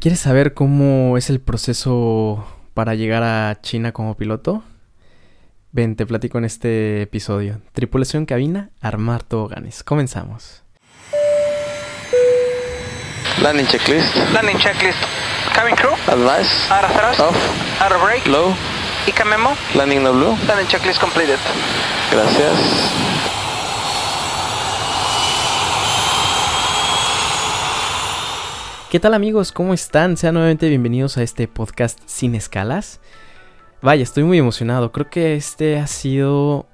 ¿Quieres saber cómo es el proceso para llegar a China como piloto? Ven, te platico en este episodio. Tripulación cabina, armar toboganes. Comenzamos. Landing checklist. Landing checklist. Cabin crew. Advice. Out of thrust. Off. Out of brake. Low. ICA memo. Landing no blue. Landing checklist completed. Gracias. ¿Qué tal amigos? ¿Cómo están? Sean nuevamente bienvenidos a este podcast sin escalas. Vaya, estoy muy emocionado. Creo que este ha sido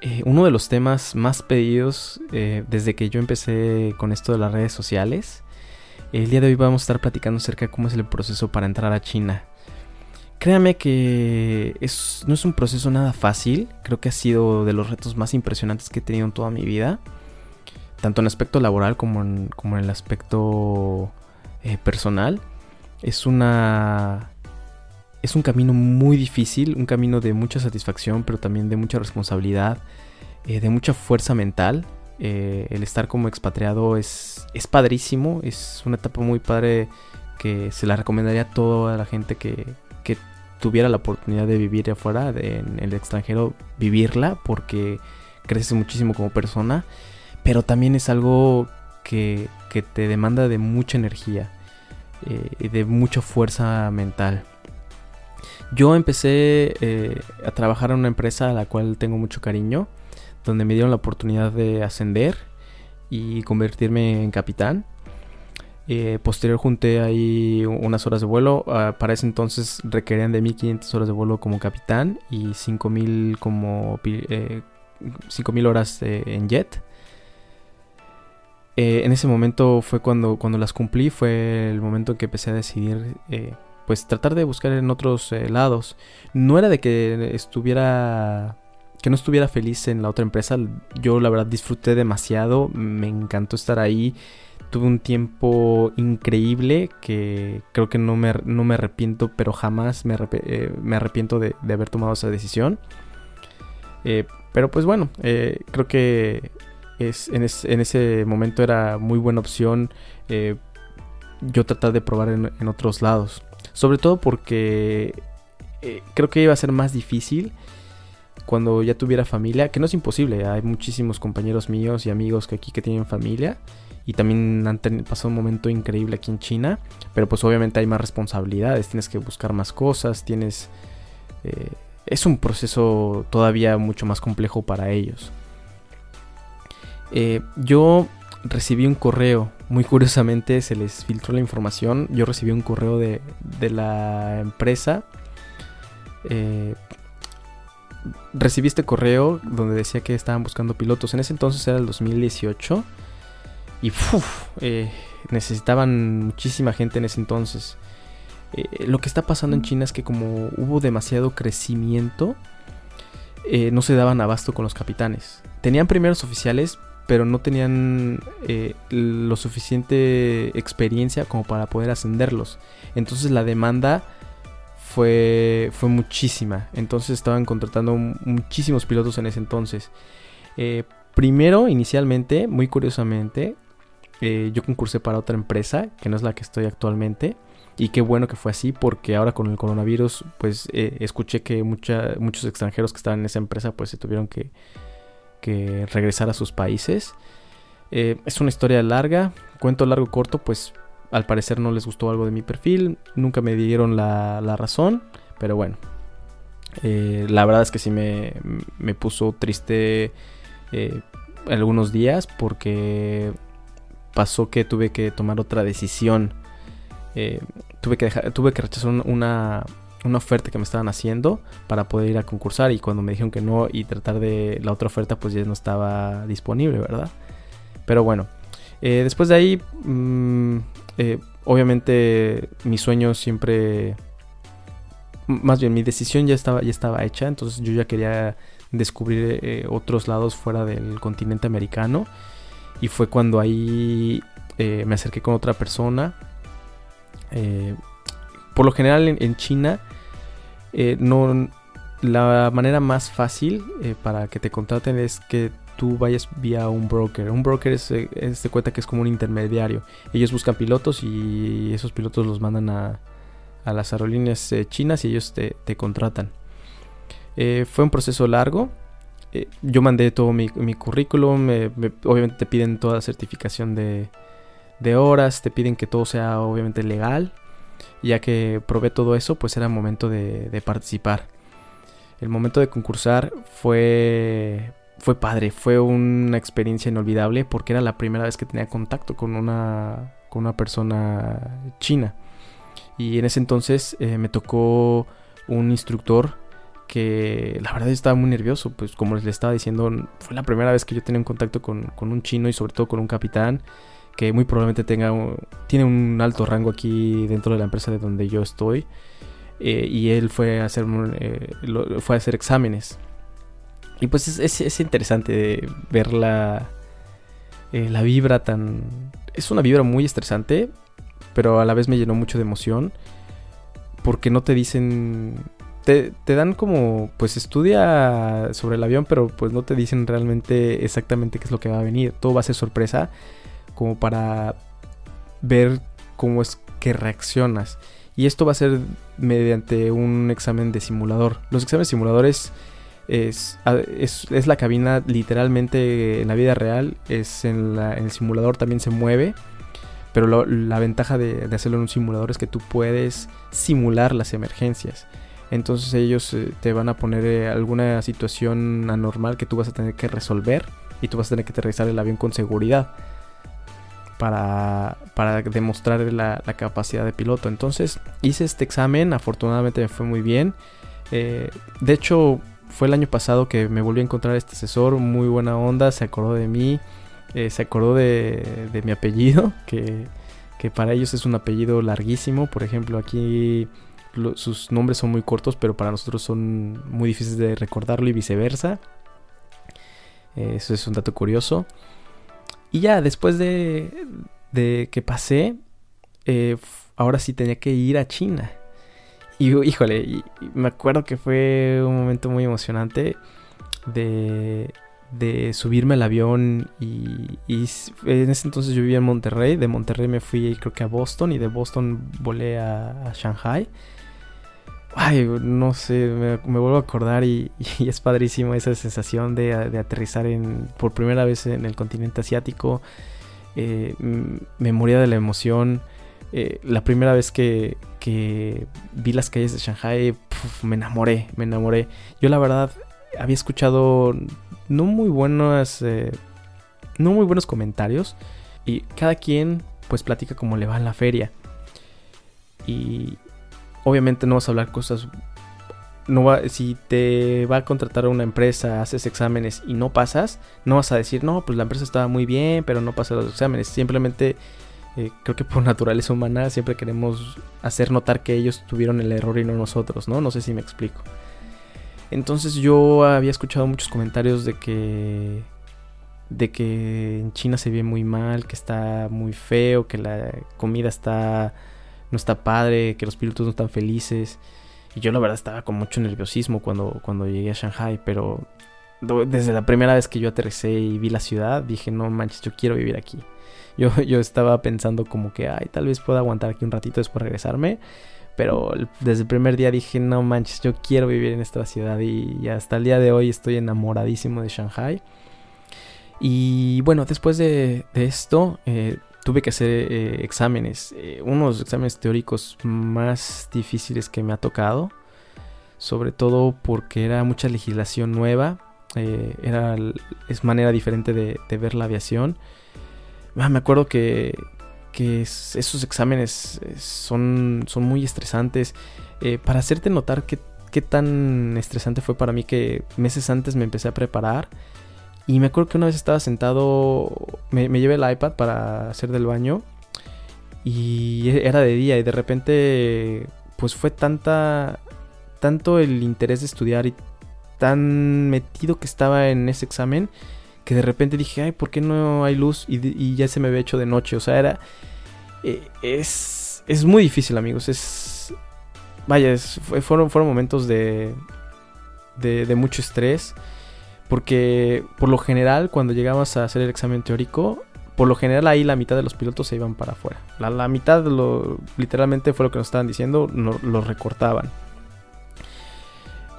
eh, uno de los temas más pedidos eh, desde que yo empecé con esto de las redes sociales. El día de hoy vamos a estar platicando acerca de cómo es el proceso para entrar a China. Créame que es, no es un proceso nada fácil. Creo que ha sido de los retos más impresionantes que he tenido en toda mi vida. Tanto en aspecto laboral como en, como en el aspecto eh, personal. Es una. Es un camino muy difícil, un camino de mucha satisfacción, pero también de mucha responsabilidad, eh, de mucha fuerza mental. Eh, el estar como expatriado es, es padrísimo, es una etapa muy padre que se la recomendaría a toda la gente que, que tuviera la oportunidad de vivir afuera, en el extranjero, vivirla, porque creces muchísimo como persona, pero también es algo que, te demanda de mucha energía eh, y de mucha fuerza mental. Yo empecé eh, a trabajar en una empresa a la cual tengo mucho cariño, donde me dieron la oportunidad de ascender y convertirme en capitán. Eh, posterior junté ahí unas horas de vuelo. Uh, para ese entonces requerían de 1500 horas de vuelo como capitán y 5000 como eh, 5000 horas en jet. Eh, en ese momento fue cuando, cuando las cumplí, fue el momento en que empecé a decidir, eh, pues tratar de buscar en otros eh, lados. No era de que estuviera, que no estuviera feliz en la otra empresa, yo la verdad disfruté demasiado, me encantó estar ahí, tuve un tiempo increíble que creo que no me, no me arrepiento, pero jamás me, me arrepiento de, de, haber tomado esa decisión. pero pues bueno, creo que es, en, en, ese momento era muy buena opción eh, yo tratar de probar en, en, otros lados. Sobre todo porque eh, creo que iba a ser más difícil cuando ya tuviera familia, que no es imposible, hay muchísimos compañeros míos y amigos que aquí que tienen familia y también han pasado un momento increíble aquí en China, pero pues obviamente hay más responsabilidades, tienes que buscar más cosas, tienes... Eh, es un proceso todavía mucho más complejo para ellos. Eh, yo recibí un correo, muy curiosamente se les filtró la información, yo recibí un correo de, de la empresa. Eh, recibí este correo donde decía que estaban buscando pilotos. En ese entonces era el 2018. Y uf, eh, necesitaban muchísima gente en ese entonces. Eh, lo que está pasando en China es que como hubo demasiado crecimiento, eh, no se daban abasto con los capitanes. Tenían primeros oficiales, pero no tenían eh, lo suficiente experiencia como para poder ascenderlos. Entonces la demanda fue, fue muchísima. Entonces estaban contratando muchísimos pilotos en ese entonces. Eh, primero, inicialmente, muy curiosamente, eh, yo concursé para otra empresa, que no es la que estoy actualmente. Y qué bueno que fue así, porque ahora con el coronavirus, pues escuché que muchos extranjeros que estaban en esa empresa, pues se tuvieron que, que regresar a sus países. Eh, es una historia larga, cuento largo corto, pues al parecer no les gustó algo de mi perfil, nunca me dieron la, la razón, pero bueno, eh, la verdad es que sí me, me puso triste eh, algunos días porque pasó que tuve que tomar otra decisión. tuve, que dejar, tuve que rechazar una, una oferta que me estaban haciendo para poder ir a concursar y cuando me dijeron que no y tratar de la otra oferta pues ya no estaba disponible, ¿verdad? Pero bueno, eh, después de ahí, mmm, eh, obviamente mi sueño siempre, más bien mi decisión ya estaba, ya estaba hecha, entonces yo ya quería descubrir eh, otros lados fuera del continente americano y fue cuando ahí eh, me acerqué con otra persona. Por lo general en, China eh, no, la manera más fácil eh, para que te contraten es que tú vayas vía un broker. Un broker es, eh, es de cuenta que es como un intermediario. Ellos buscan pilotos y esos pilotos los mandan a, a las aerolíneas chinas y ellos te, te contratan. Fue un proceso largo. Yo mandé todo mi, mi currículum. me- me- obviamente te piden toda la certificación de, de horas. Te piden que todo sea obviamente legal. Ya que probé todo eso, pues era momento de, participar. El momento de concursar fue, fue padre. Fue una experiencia inolvidable porque era la primera vez que tenía contacto con una, con una persona china. Y en ese entonces eh, me tocó un instructor que la verdad estaba muy nervioso, pues como les estaba diciendo, fue la primera vez que yo tenía un contacto con, con un chino y sobre todo con un capitán que muy probablemente tenga un- tiene un alto rango aquí dentro de la empresa de donde yo estoy. Eh, y él fue a hacer eh, fue a hacer exámenes. Y pues es, es- es interesante ver la, eh, la vibra tan... Es una vibra muy estresante, pero a la vez me llenó mucho de emoción. Porque no te dicen... Te, te dan como, pues estudia sobre el avión, pero pues no te dicen realmente exactamente qué es lo que va a venir. Todo va a ser sorpresa, como para ver cómo es que reaccionas. Y esto va a ser mediante un examen de simulador. Los exámenes simuladores es, es, es la cabina literalmente en la vida real. Es en, la- el simulador también se mueve. Pero la ventaja de, de hacerlo en un simulador es que tú puedes simular las emergencias. Entonces ellos eh, te van a poner eh, alguna situación anormal que tú vas a tener que resolver. Y tú vas a tener que aterrizar el avión con seguridad para, para demostrar la, capacidad de piloto. Entonces hice este examen, afortunadamente me fue muy bien. Eh, de hecho, fue el año pasado que me volví a encontrar este asesor, muy buena onda, se acordó de mí, eh, se acordó de, de mi apellido, que, que para ellos es un apellido larguísimo. Por ejemplo, aquí sus nombres son muy cortos, pero para nosotros son muy difíciles de recordarlo y viceversa. Eh, eso es un dato curioso. Y ya, después de, de que pasé, eh, ahora sí tenía que ir a China. Y híjole, me acuerdo que fue un momento muy emocionante de, de subirme al avión y, y en ese entonces yo vivía en Monterrey, de Monterrey me fui creo que a Boston y de Boston volé a Shanghai. Ay, no sé, me, vuelvo a acordar y, es padrísimo esa sensación de, aterrizar en, por primera vez en el continente asiático. Eh, m- me de la emoción. Eh, la primera vez que, vi las calles de Shanghai, me enamoré, me enamoré. Yo la verdad había escuchado no muy buenas, eh, no muy buenos comentarios y cada quien pues platica como le va en la feria. Y obviamente no vas a hablar cosas no va, si te va a contratar una empresa, haces exámenes y no pasas, no vas a decir, no, pues la empresa estaba muy bien, pero no pasé los exámenes. Simplemente, eh, creo que por naturaleza humana, siempre queremos hacer notar que ellos tuvieron el error y no nosotros, ¿no? No sé si me explico. Entonces yo había escuchado muchos comentarios de que de que en China se ve muy mal, que está muy feo, que la comida está no está padre, que los pilotos no están felices. Y yo la verdad estaba con mucho nerviosismo cuando, cuando llegué a Shanghai, pero desde la primera vez que yo aterricé y vi la ciudad, dije, no manches, yo quiero vivir aquí. Yo, yo estaba pensando como que, ay, tal vez pueda aguantar aquí un ratito después regresarme. Pero desde el primer día dije, no manches, yo quiero vivir en esta ciudad. Y, hasta el día de hoy estoy enamoradísimo de Shanghai. Y bueno, después de, de esto, eh, tuve que hacer eh, exámenes. eh, unos exámenes teóricos más difíciles que me ha tocado. Sobre todo porque era mucha legislación nueva. eh, era, es manera diferente de, de ver la aviación. Ah, me acuerdo que, que es- esos exámenes eh, son, son muy estresantes. Eh, para hacerte notar qué, qué tan estresante fue para mí que meses antes me empecé a preparar. Y me acuerdo que una vez estaba sentado, me, llevé el iPad para hacer del baño. Y era de día y de repente pues fue tanta, tanto el interés de estudiar y tan metido que estaba en ese examen que de repente dije, ay, ¿por qué no hay luz? Y, ya se me había hecho de noche. O sea, era... eh, es, es muy difícil, amigos. Es... Vaya, fueron, fueron momentos de, de mucho estrés. Porque por lo general, cuando llegamos a hacer el examen teórico, por lo general ahí la mitad de los pilotos se iban para afuera. La, la mitad, lo, literalmente fue lo que nos estaban diciendo, no, lo recortaban.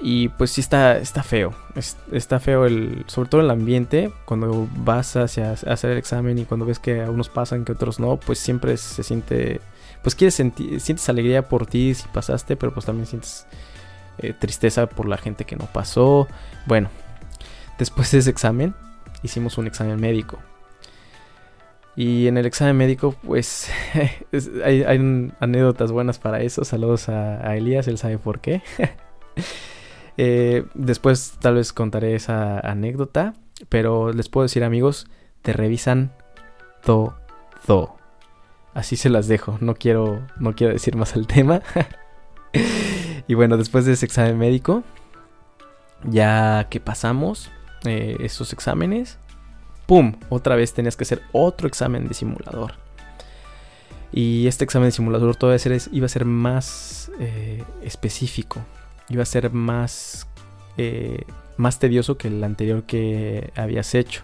Y pues sí está, está feo. Es- está feo el. Sobre todo el ambiente. Cuando vas hacia hacer el examen y cuando ves que a unos pasan que otros no. Pues siempre se siente. Pues quieres sentir. Sientes alegría por ti si pasaste. Pero pues también sientes eh, tristeza por la gente que no pasó. Bueno. Después de ese examen. Hicimos un examen médico. Y en el examen médico, pues. es- hay, anécdotas buenas para eso. Saludos a, Elías, él sabe por qué. Eh, después tal vez contaré esa anécdota, pero les puedo decir amigos, te revisan todo. Así se las dejo, no quiero, no quiero decir más el tema. y bueno, después de ese examen médico, ya que pasamos eh, esos exámenes, ¡pum! Otra vez tenías que hacer otro examen de simulador. Y este examen de simulador todavía iba a ser más eh, específico iba a ser más, eh, más tedioso que el anterior que habías hecho.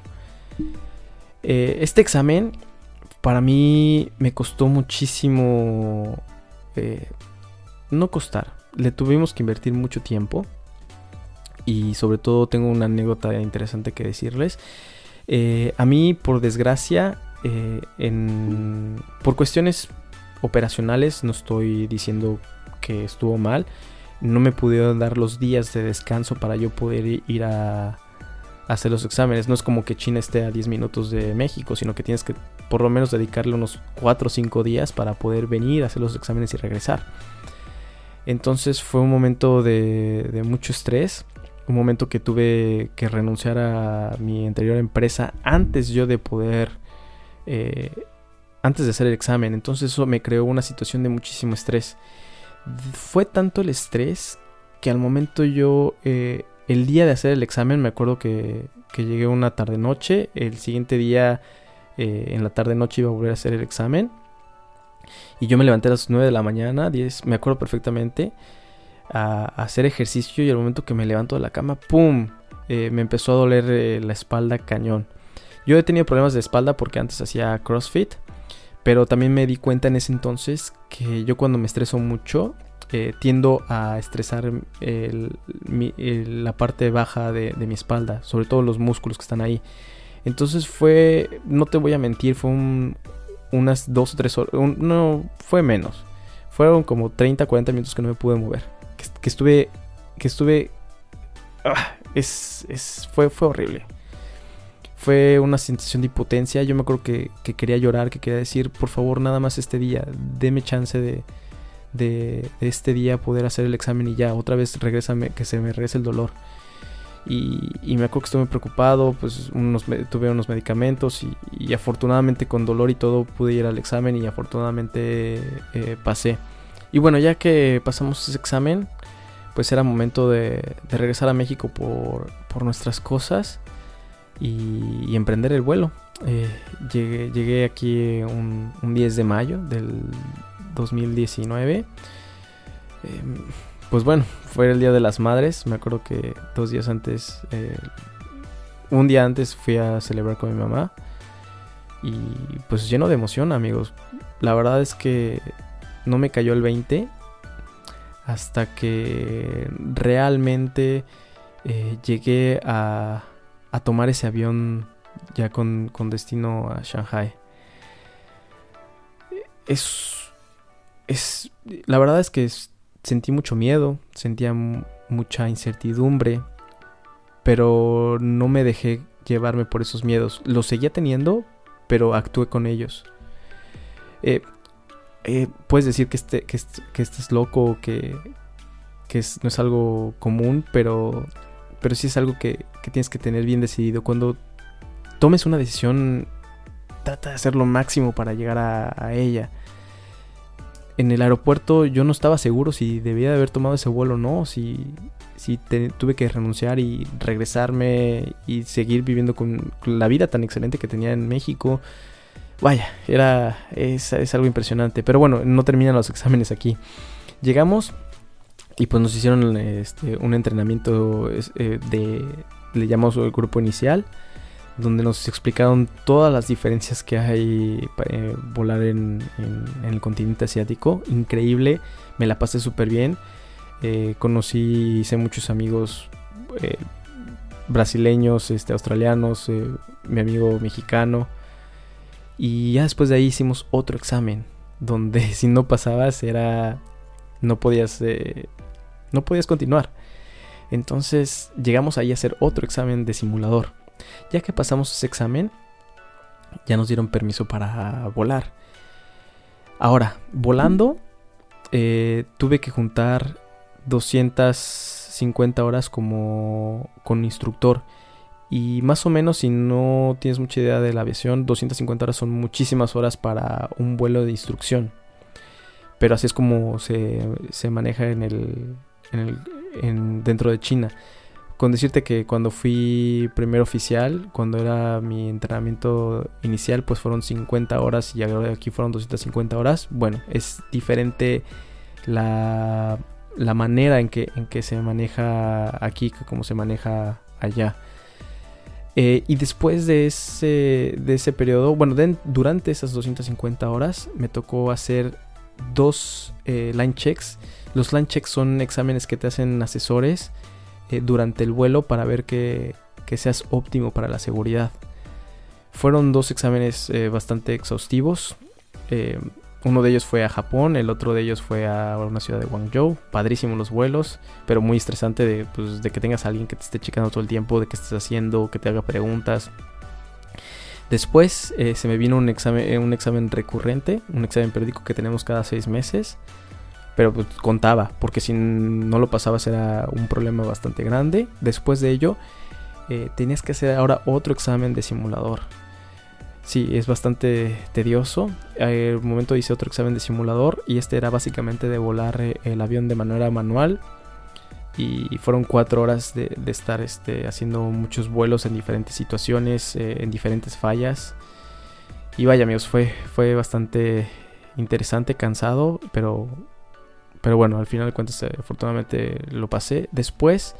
Eh, este examen para mí me costó muchísimo... no costar, le tuvimos que invertir mucho tiempo. Y sobre todo tengo una anécdota interesante que decirles. Eh, a mí, por desgracia, eh, en, por cuestiones operacionales, no estoy diciendo que estuvo mal, no me pudieron dar los días de descanso para yo poder ir a, hacer los exámenes. No es como que China esté a 10 minutos de México, sino que tienes que por lo menos dedicarle unos 4 o 5 días para poder venir a hacer los exámenes y regresar. Entonces fue un momento de mucho estrés, un momento que tuve que renunciar a mi anterior empresa antes yo de poder, eh, antes de hacer el examen. Entonces eso me creó una situación de muchísimo estrés. Fue tanto el estrés que al momento yo, eh, el día de hacer el examen, me acuerdo que, que llegué una tarde noche, el siguiente día eh, en la tarde noche iba a volver a hacer el examen. Y yo me levanté a las 9 de la mañana, 10, me acuerdo perfectamente, a, hacer ejercicio y al momento que me levanto de la cama, ¡pum! Eh, me empezó a doler eh, la espalda cañón. Yo he tenido problemas de espalda porque antes hacía CrossFit. Pero también me di cuenta en ese entonces que yo cuando me estreso mucho eh, tiendo a estresar la parte baja de, mi espalda, sobre todo los músculos que están ahí. Entonces fue, no te voy a mentir, fue un- unas dos o tres horas, no, fue menos. Fueron como 30, 40 minutos que no me pude mover. Que, est- que estuve, que estuve, ah, es, es, fue, fue horrible fue una sensación de impotencia. Yo me acuerdo que, que quería llorar, que quería decir, por favor, nada más este día, deme chance de, de, este día poder hacer el examen y ya, otra vez regrésame, que se me regrese el dolor. Y, y me acuerdo que estuve preocupado, pues unos, tuve unos medicamentos y, y afortunadamente con dolor y todo pude ir al examen y afortunadamente eh, pasé. Y bueno, ya que pasamos ese examen, pues era momento de, regresar a México por, por nuestras cosas y, y emprender el vuelo. Eh, llegué, llegué aquí un, un 10 de mayo del 2019. Eh, pues bueno, fue el Día de las Madres. Me acuerdo que dos días antes, eh, un día antes fui a celebrar con mi mamá. Y pues lleno de emoción, amigos. La verdad es que no me cayó el 20 hasta que realmente eh, llegué a, a tomar ese avión ya con, con destino a Shanghai. Es, es, la verdad es que sentí mucho miedo, sentía mu- mucha incertidumbre, pero no me dejé llevarme por esos miedos. Los seguía teniendo, pero actué con ellos. Eh, eh, puedes decir que, este, loco, que, que no es algo común, pero, sí es algo que, tienes que tener bien decidido. Cuando tomes una decisión, trata de hacer lo máximo para llegar a, ella. En el aeropuerto yo no estaba seguro si debía de haber tomado ese vuelo o no, si, tuve que renunciar y regresarme y seguir viviendo con la vida tan excelente que tenía en México. Vaya, era es, algo impresionante. Pero bueno, no terminan los exámenes aquí. Llegamos y pues nos hicieron este, un entrenamiento eh, de, le llamamos el grupo inicial, donde nos explicaron todas las diferencias que hay para eh, volar en, el continente asiático. Increíble, me la pasé súper bien. Eh, conocí, hice muchos amigos brasileños, este, australianos, mi amigo mexicano. Y ya después de ahí hicimos otro examen, donde si no pasabas era... no podías... no podías continuar. Entonces llegamos ahí a hacer otro examen de simulador. Ya que pasamos ese examen, ya nos dieron permiso para volar. Ahora, volando, eh, tuve que juntar 250 horas como con instructor. Y más o menos, si no tienes mucha idea de la aviación, 250 horas son muchísimas horas para un vuelo de instrucción. Pero así es como se, se maneja en el, en el, dentro de China. Con decirte que cuando fui primer oficial, cuando era mi entrenamiento inicial, pues fueron 50 horas y aquí fueron 250 horas. Bueno, es diferente la, la manera en que, en que se maneja aquí que como se maneja allá. Eh, y después de ese, de ese periodo, bueno, durante esas 250 horas me tocó hacer dos eh, line checks los land checks son exámenes que te hacen asesores eh, durante el vuelo para ver que, seas óptimo para la seguridad. Fueron dos exámenes bastante exhaustivos. Eh, uno de ellos fue a Japón, el otro de ellos fue a una ciudad de Guangzhou. Padrísimos los vuelos, pero muy estresante de, pues, de que tengas a alguien que te esté checando todo el tiempo, de qué estés haciendo, que te haga preguntas. Después se me vino un examen, un examen recurrente, un examen periódico que tenemos cada seis meses pero pues contaba, porque si no lo pasabas era un problema bastante grande. Después de ello, eh, tenías que hacer ahora otro examen de simulador. Sí, es bastante tedioso. Un momento hice otro examen de simulador y este era básicamente de volar eh, el avión de manera manual. Y fueron cuatro horas de, estar este, haciendo muchos vuelos en diferentes situaciones, eh, en diferentes fallas. Y vaya amigos, fue, fue bastante interesante, cansado, pero pero bueno, al final de cuentas, eh, afortunadamente lo pasé. Después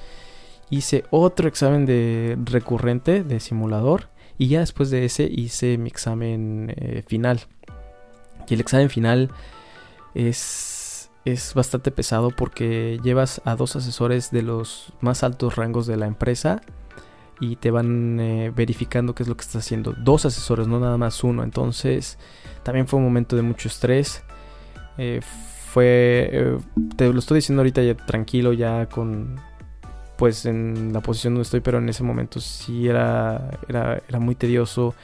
hice otro examen de recurrente de simulador. Y ya después de ese hice mi examen eh, final. Y el examen final es, es bastante pesado porque llevas a dos asesores de los más altos rangos de la empresa y te van eh, verificando qué es lo que estás haciendo. Dos asesores, no nada más uno. Entonces también fue un momento de mucho estrés fue, eh, te lo estoy diciendo ahorita ya tranquilo, ya con, pues en la posición donde estoy, pero en ese momento sí era, era, era muy tedioso.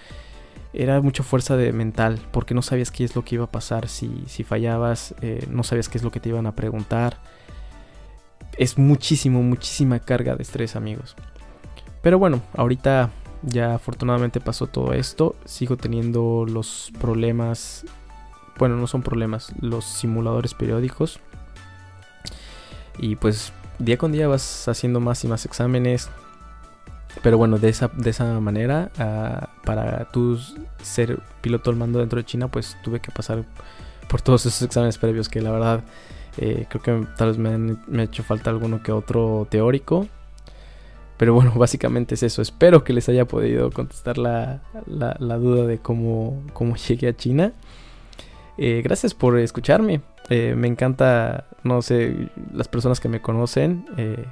Era mucha fuerza de mental, porque no sabías qué es lo que iba a pasar si, si fallabas, eh, no sabías qué es lo que te iban a preguntar. Es muchísimo, muchísima carga de estrés, amigos. Pero bueno, ahorita ya afortunadamente pasó todo esto. Sigo teniendo los problemas bueno, no son problemas, los simuladores periódicos. Y pues día con día vas haciendo más y más exámenes. Pero bueno, de esa, de esa manera, ah, para tú ser piloto al mando dentro de China, pues tuve que pasar por todos esos exámenes previos que la verdad eh, creo que tal vez me, ha hecho falta alguno que otro teórico. Pero bueno, básicamente es eso. Espero que les haya podido contestar la, la duda de cómo, cómo llegué a China. Eh, gracias por escucharme. Eh, me encanta, no sé, las personas que me conocen eh,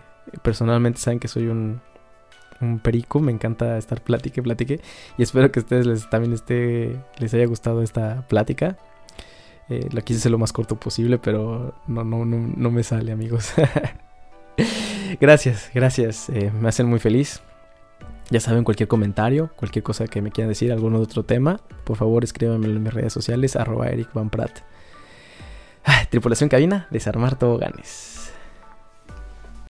personalmente saben que soy un, un, perico. Me encanta estar platique, platique. Y espero que a ustedes les, también esté, les haya gustado esta plática. la quise hacer lo más corto posible, pero no, no, no, no me sale, amigos. gracias, gracias. me hacen muy feliz. Ya saben, cualquier comentario, cualquier cosa que me quieran decir, algún otro tema, por favor escríbanme en mis redes sociales, arroba Eric Van Prat. tripulación cabina, desarmar toboganes.